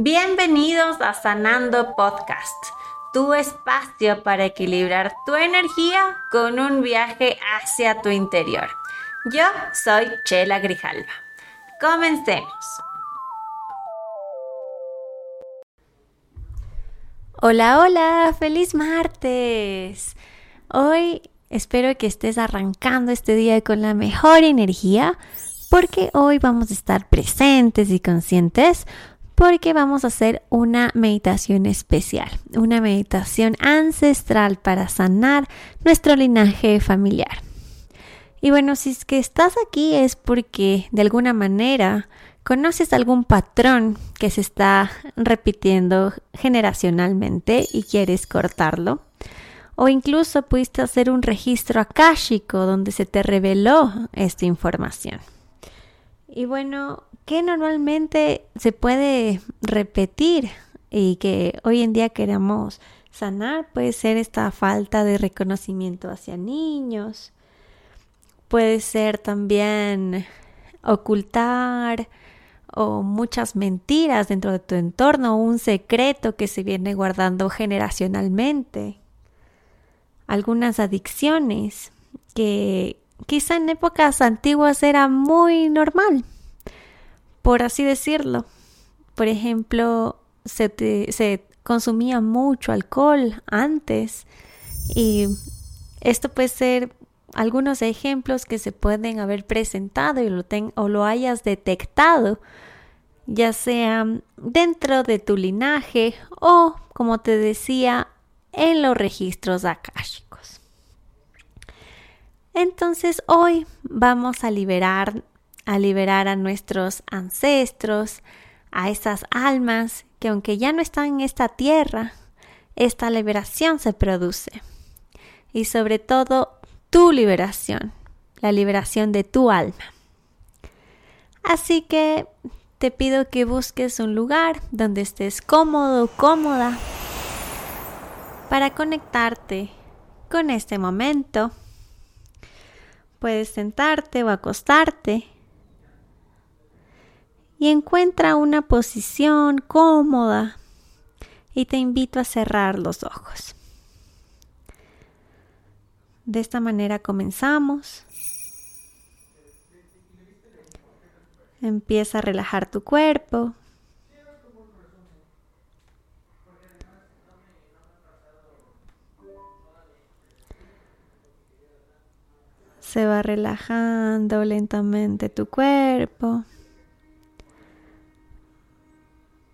Bienvenidos a Sanando Podcast, tu espacio para equilibrar tu energía con un viaje hacia tu interior. Yo soy Chela Grijalva. Comencemos. Hola, hola, feliz martes. Hoy espero que estés arrancando este día con la mejor energía porque hoy vamos a estar presentes y conscientes porque vamos a hacer una meditación especial, una meditación ancestral para sanar nuestro linaje familiar. Y bueno, si es que estás aquí es porque de alguna manera conoces algún patrón que se está repitiendo generacionalmente y quieres cortarlo. O incluso pudiste hacer un registro akáshico donde se te reveló esta información. Y bueno, ¿qué normalmente se puede repetir y que hoy en día queremos sanar? Puede ser esta falta de reconocimiento hacia niños. Puede ser también ocultar o muchas mentiras dentro de tu entorno, un secreto que se viene guardando generacionalmente. Algunas adicciones que quizá en épocas antiguas era muy normal, por así decirlo. Por ejemplo, se, se consumía mucho alcohol antes y esto puede ser algunos ejemplos que se pueden haber presentado y lo o lo hayas detectado, ya sea dentro de tu linaje o, como te decía, en los registros akashicos. Entonces hoy vamos a liberar, a liberar a nuestros ancestros, a esas almas que aunque ya no están en esta tierra, esta liberación se produce. Y sobre todo tu liberación, la liberación de tu alma. Así que te pido que busques un lugar donde estés cómodo, cómoda, para conectarte con este momento Puedes sentarte o acostarte y encuentra una posición cómoda y te invito a cerrar los ojos. De esta manera comenzamos. Empieza a relajar tu cuerpo. Se va relajando lentamente tu cuerpo.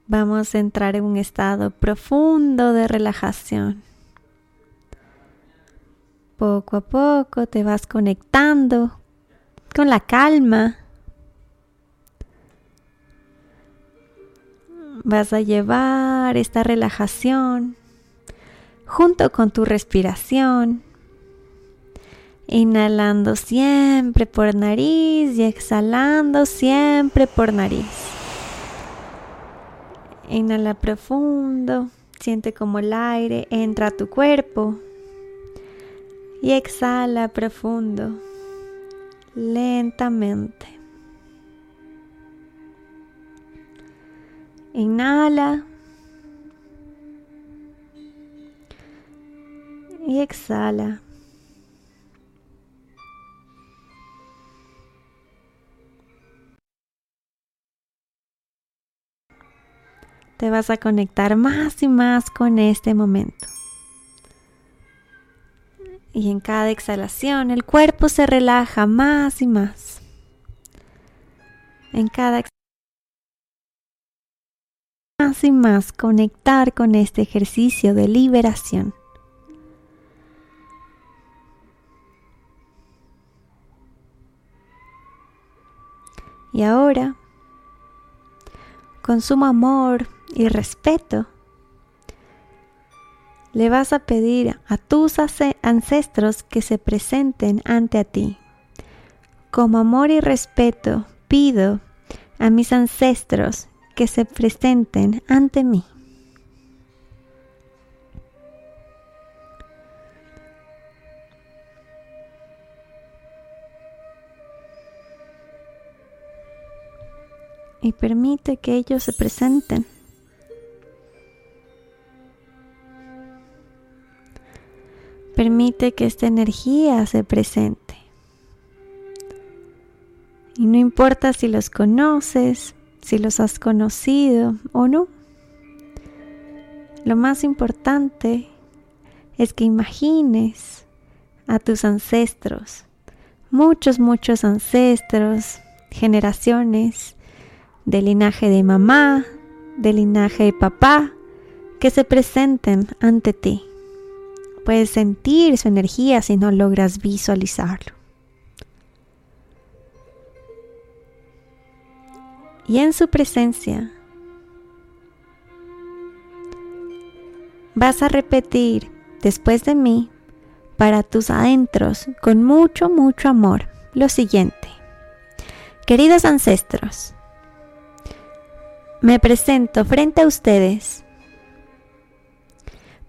Vamos a entrar en un estado profundo de relajación. Poco a poco te vas conectando con la calma. Vas a llevar esta relajación junto con tu respiración Inhalando siempre por nariz y exhalando siempre por nariz. Inhala profundo, siente como el aire entra a tu cuerpo y exhala profundo, lentamente. Inhala y exhala. Te vas a conectar más y más con este momento. Y en cada exhalación el cuerpo se relaja más y más. En cada exhalación más y más conectar con este ejercicio de liberación. Y ahora, con sumo amor y respeto, le vas a pedir a tus ancestros que se presenten ante a ti. Como amor y respeto pido a mis ancestros que se presenten ante mí. Y permite que ellos se presenten. Permite que esta energía se presente. Y no importa si los conoces, si los has conocido o no. Lo más importante es que imagines a tus ancestros, muchos, muchos ancestros, generaciones del linaje de mamá, del linaje de papá, que se presenten ante ti. Puedes sentir su energía si no logras visualizarlo. Y en su presencia vas a repetir después de mí para tus adentros con mucho, mucho amor lo siguiente. Queridos ancestros, me presento frente a ustedes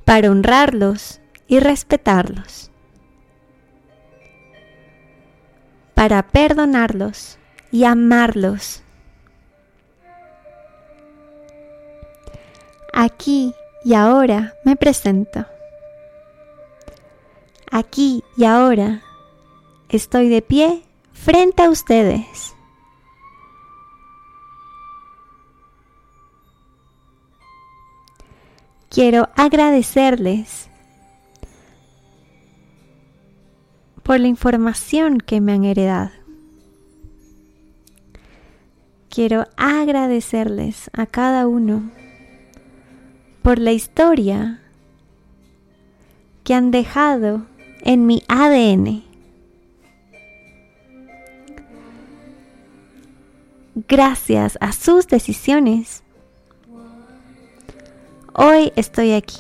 para honrarlos y respetarlos, para perdonarlos y amarlos. Aquí y ahora me presento. Aquí y ahora estoy de pie frente a ustedes. quiero agradecerles por la información que me han heredado. Quiero agradecerles a cada uno por la historia que han dejado en mi ADN. Gracias a sus decisiones, Hoy estoy aquí.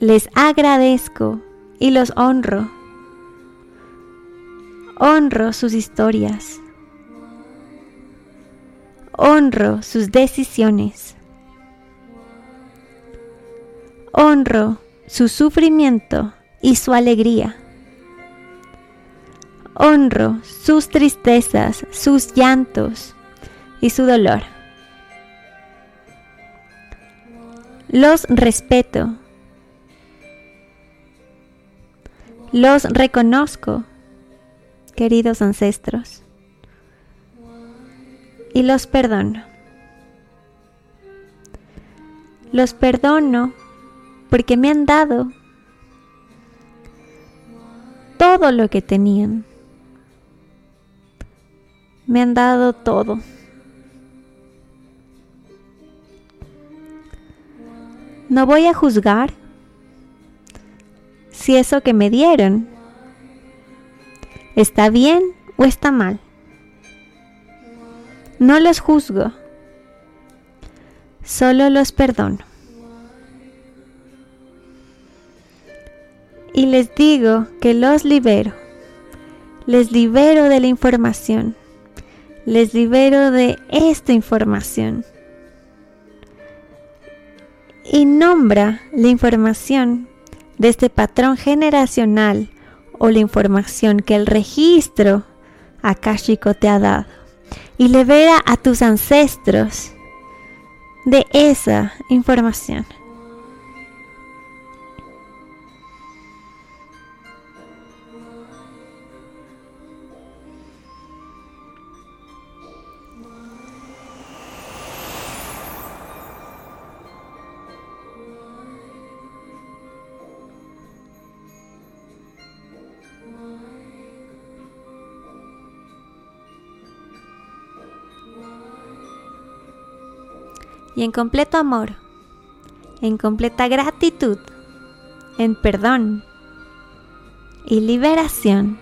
Les agradezco y los honro. Honro sus historias. Honro sus decisiones. Honro su sufrimiento y su alegría. Honro sus tristezas, sus llantos, y su dolor. Los respeto. Los reconozco, queridos ancestros, y los perdono. Los perdono porque me han dado todo lo que tenían. Me han dado todo. No voy a juzgar si eso que me dieron está bien o está mal. No los juzgo, solo los perdono. Y les digo que los libero, les libero de la información, les libero de esta información y nombra la información de este patrón generacional o la información que el registro akashico te ha dado y libera a tus ancestros de esa información. Y en completo amor, en completa gratitud, en perdón y liberación.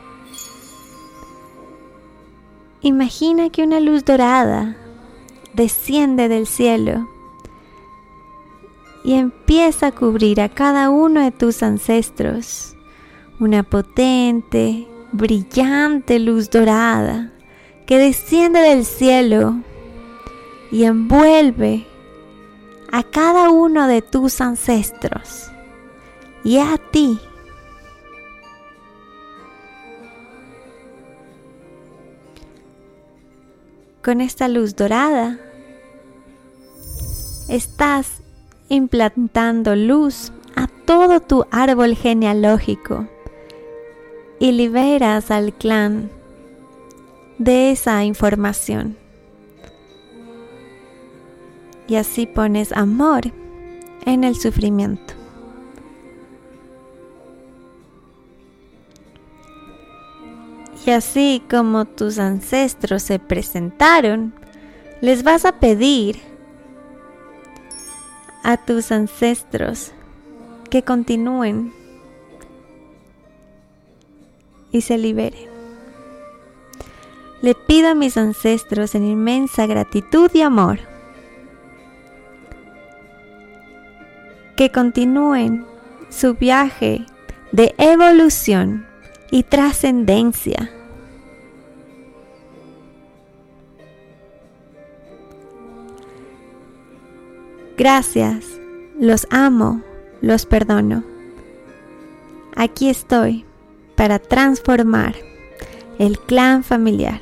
Imagina que una luz dorada desciende del cielo y empieza a cubrir a cada uno de tus ancestros. Una potente, brillante luz dorada que desciende del cielo y envuelve a cada uno de tus ancestros y a ti. Con esta luz dorada estás implantando luz a todo tu árbol genealógico y liberas al clan de esa información. Y así pones amor en el sufrimiento. Y así como tus ancestros se presentaron, les vas a pedir a tus ancestros que continúen y se liberen. Le pido a mis ancestros en inmensa gratitud y amor que continúen su viaje de evolución y trascendencia. Gracias, los amo, los perdono. Aquí estoy para transformar el clan familiar.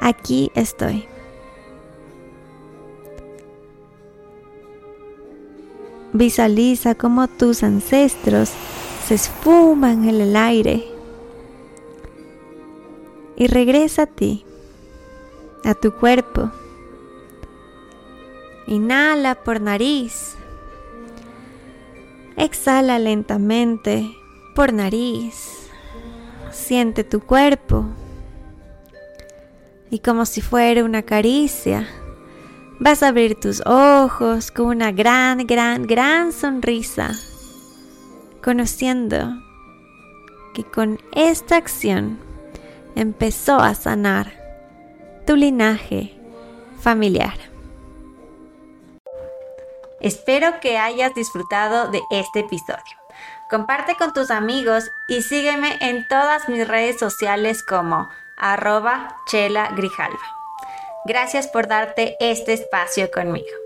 Aquí estoy. Visualiza cómo tus ancestros se esfuman en el aire y regresa a ti, a tu cuerpo. Inhala por nariz. Exhala lentamente por nariz. Siente tu cuerpo. Y como si fuera una caricia, vas a abrir tus ojos con una gran, gran, gran sonrisa, conociendo que con esta acción empezó a sanar tu linaje familiar. Espero que hayas disfrutado de este episodio. Comparte con tus amigos y sígueme en todas mis redes sociales como arroba chela grijalva. Gracias por darte este espacio conmigo.